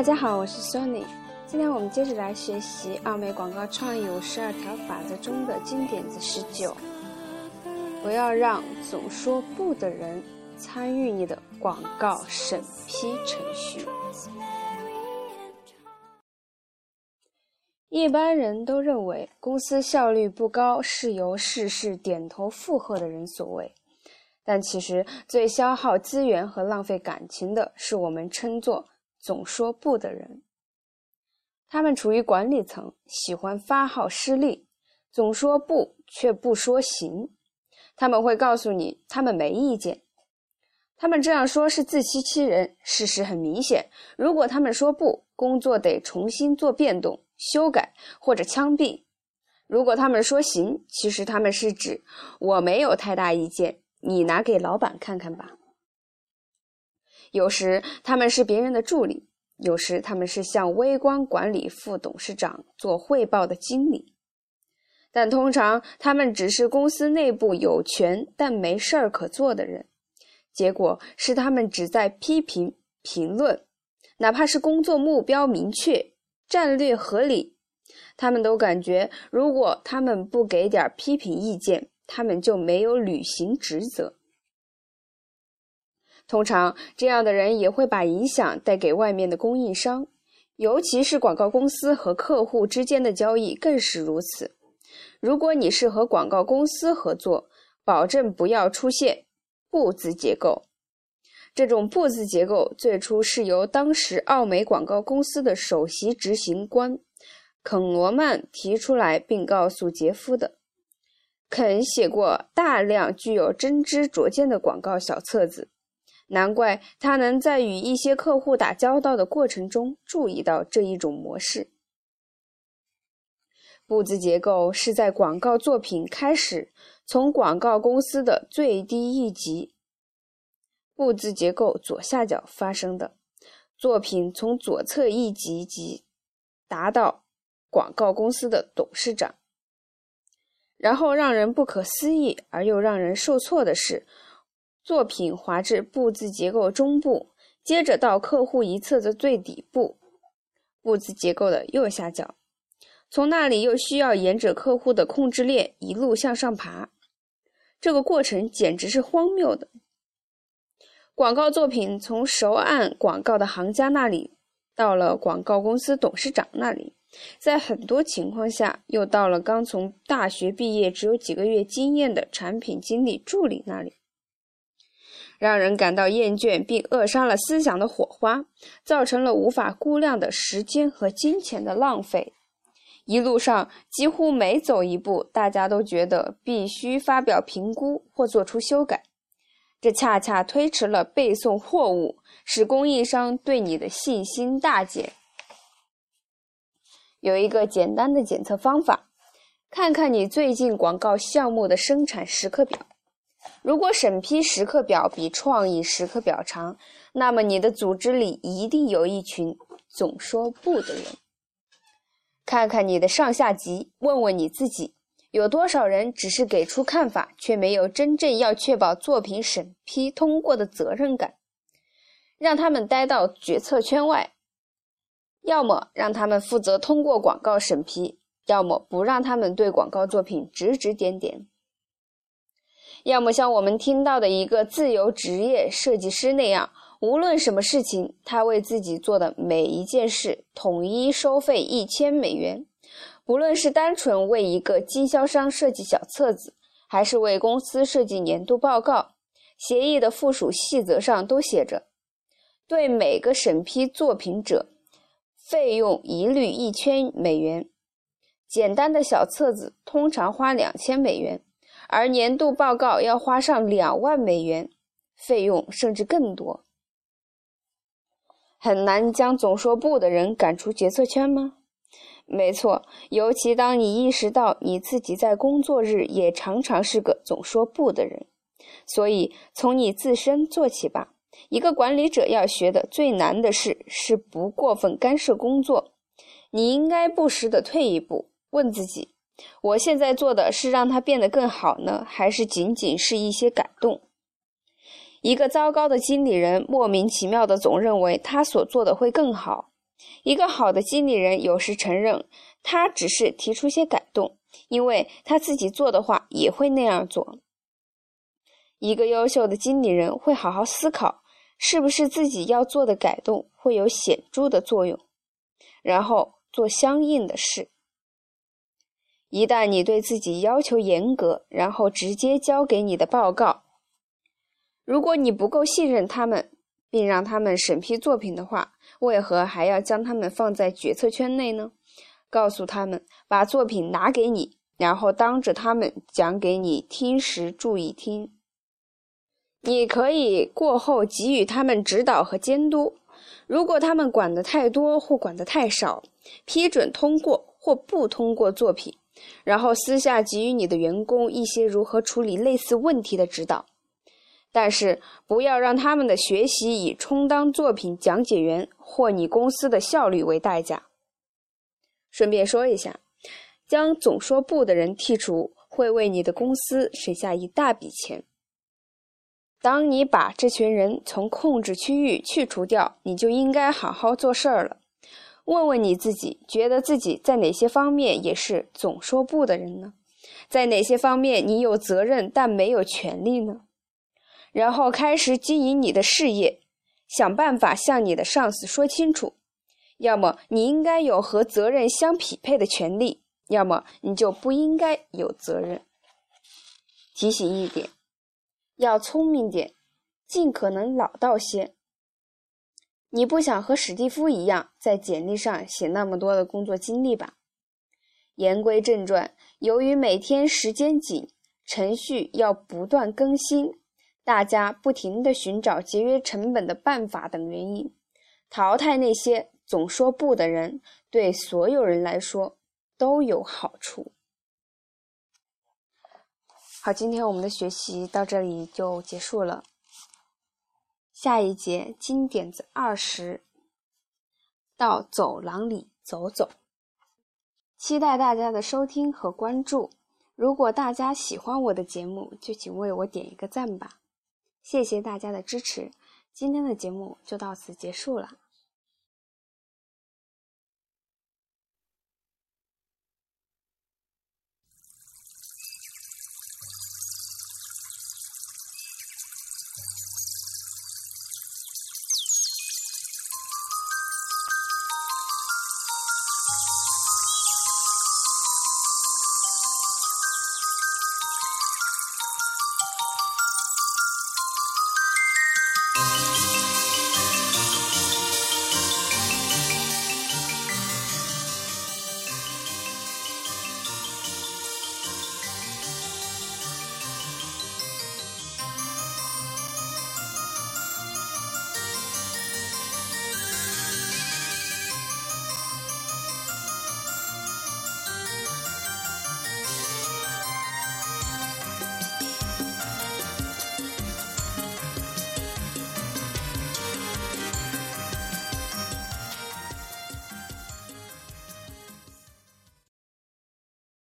大家好，我是 Sony。今天我们接着来学习奥美广告创意五十二条法则中的经典子十九：不要让总说不的人参与你的广告审批程序。一般人都认为公司效率不高是由事事点头附和的人所为，但其实最消耗资源和浪费感情的是我们称作总说不的人。他们处于管理层，喜欢发号施令，总说不却不说行。他们会告诉你他们没意见，他们这样说是自欺欺人。事实很明显，如果他们说不，工作得重新做变动。修改或者枪毙。如果他们说行，其实他们是指我没有太大意见，你拿给老板看看吧。有时他们是别人的助理，有时他们是向微观管理副董事长做汇报的经理，但通常他们只是公司内部有权但没事儿可做的人。结果是他们只在批评评论，哪怕是工作目标明确。战略合理，他们都感觉，如果他们不给点批评意见，他们就没有履行职责。通常，这样的人也会把影响带给外面的供应商，尤其是广告公司和客户之间的交易更是如此。如果你是和广告公司合作，保证不要出现“不”字结构。这种“不”字结构最初是由当时奥美广告公司的首席执行官肯·罗曼提出来，并告诉杰夫的。肯写过大量具有真知灼见的广告小册子，难怪他能在与一些客户打交道的过程中注意到这一种模式。不字结构是在广告作品开始从广告公司的最低一级。布字结构左下角发生的作品，从左侧一级级达到广告公司的董事长。然后让人不可思议而又让人受挫的是，作品滑至布字结构中部，接着到客户一侧的最底部，布字结构的右下角，从那里又需要沿着客户的控制链一路向上爬。这个过程简直是荒谬的。广告作品从熟按广告的行家那里，到了广告公司董事长那里，在很多情况下又到了刚从大学毕业、只有几个月经验的产品经理助理那里，让人感到厌倦，并扼杀了思想的火花，造成了无法估量的时间和金钱的浪费。一路上几乎每走一步，大家都觉得必须发表评估或做出修改。这恰恰推迟了背送货物，使供应商对你的信心大减。有一个简单的检测方法，看看你最近广告项目的生产时刻表。如果审批时刻表比创意时刻表长，那么你的组织里一定有一群总说不的人。看看你的上下级，问问你自己。有多少人只是给出看法，却没有真正要确保作品审批通过的责任感？让他们待到决策圈外，要么让他们负责通过广告审批，要么不让他们对广告作品指指点点。要么像我们听到的一个自由职业设计师那样，无论什么事情，他为自己做的每一件事统一收费一千美元。无论是单纯为一个经销商设计小册子，还是为公司设计年度报告，协议的附属细则上都写着：对每个审批作品者，费用一律一千美元。简单的小册子通常花两千美元，而年度报告要花上两万美元，费用甚至更多。很难将总说不的人赶出决策圈吗？没错，尤其当你意识到你自己在工作日也常常是个总说不的人，所以从你自身做起吧。一个管理者要学的最难的事是不过分干涉工作。你应该不时的退一步，问自己：我现在做的是让它变得更好呢，还是仅仅是一些感动？一个糟糕的经理人莫名其妙的总认为他所做的会更好。一个好的经理人有时承认，他只是提出些改动，因为他自己做的话也会那样做。一个优秀的经理人会好好思考，是不是自己要做的改动会有显著的作用，然后做相应的事。一旦你对自己要求严格，然后直接交给你的报告，如果你不够信任他们，并让他们审批作品的话，为何还要将他们放在决策圈内呢？告诉他们把作品拿给你，然后当着他们讲给你听时注意听。你可以过后给予他们指导和监督。如果他们管得太多或管得太少，批准通过或不通过作品。然后私下给予你的员工一些如何处理类似问题的指导，但是不要让他们的学习以充当作品讲解员或你公司的效率为代价。顺便说一下，将总说不的人剔除，会为你的公司省下一大笔钱。当你把这群人从控制区域去除掉，你就应该好好做事儿了。问问你自己，觉得自己在哪些方面也是总说不的人呢？在哪些方面你有责任但没有权利呢？然后开始经营你的事业，想办法向你的上司说清楚：要么你应该有和责任相匹配的权利，要么你就不应该有责任。提醒一点，要聪明点，尽可能老道些。你不想和史蒂夫一样在简历上写那么多的工作经历吧？言归正传，由于每天时间紧，程序要不断更新，大家不停地寻找节约成本的办法等原因，淘汰那些总说不的人，对所有人来说都有好处。好，今天我们的学习到这里就结束了。下一节金点子二十，到走廊里走走。期待大家的收听和关注。如果大家喜欢我的节目，就请为我点一个赞吧。谢谢大家的支持。今天的节目就到此结束了。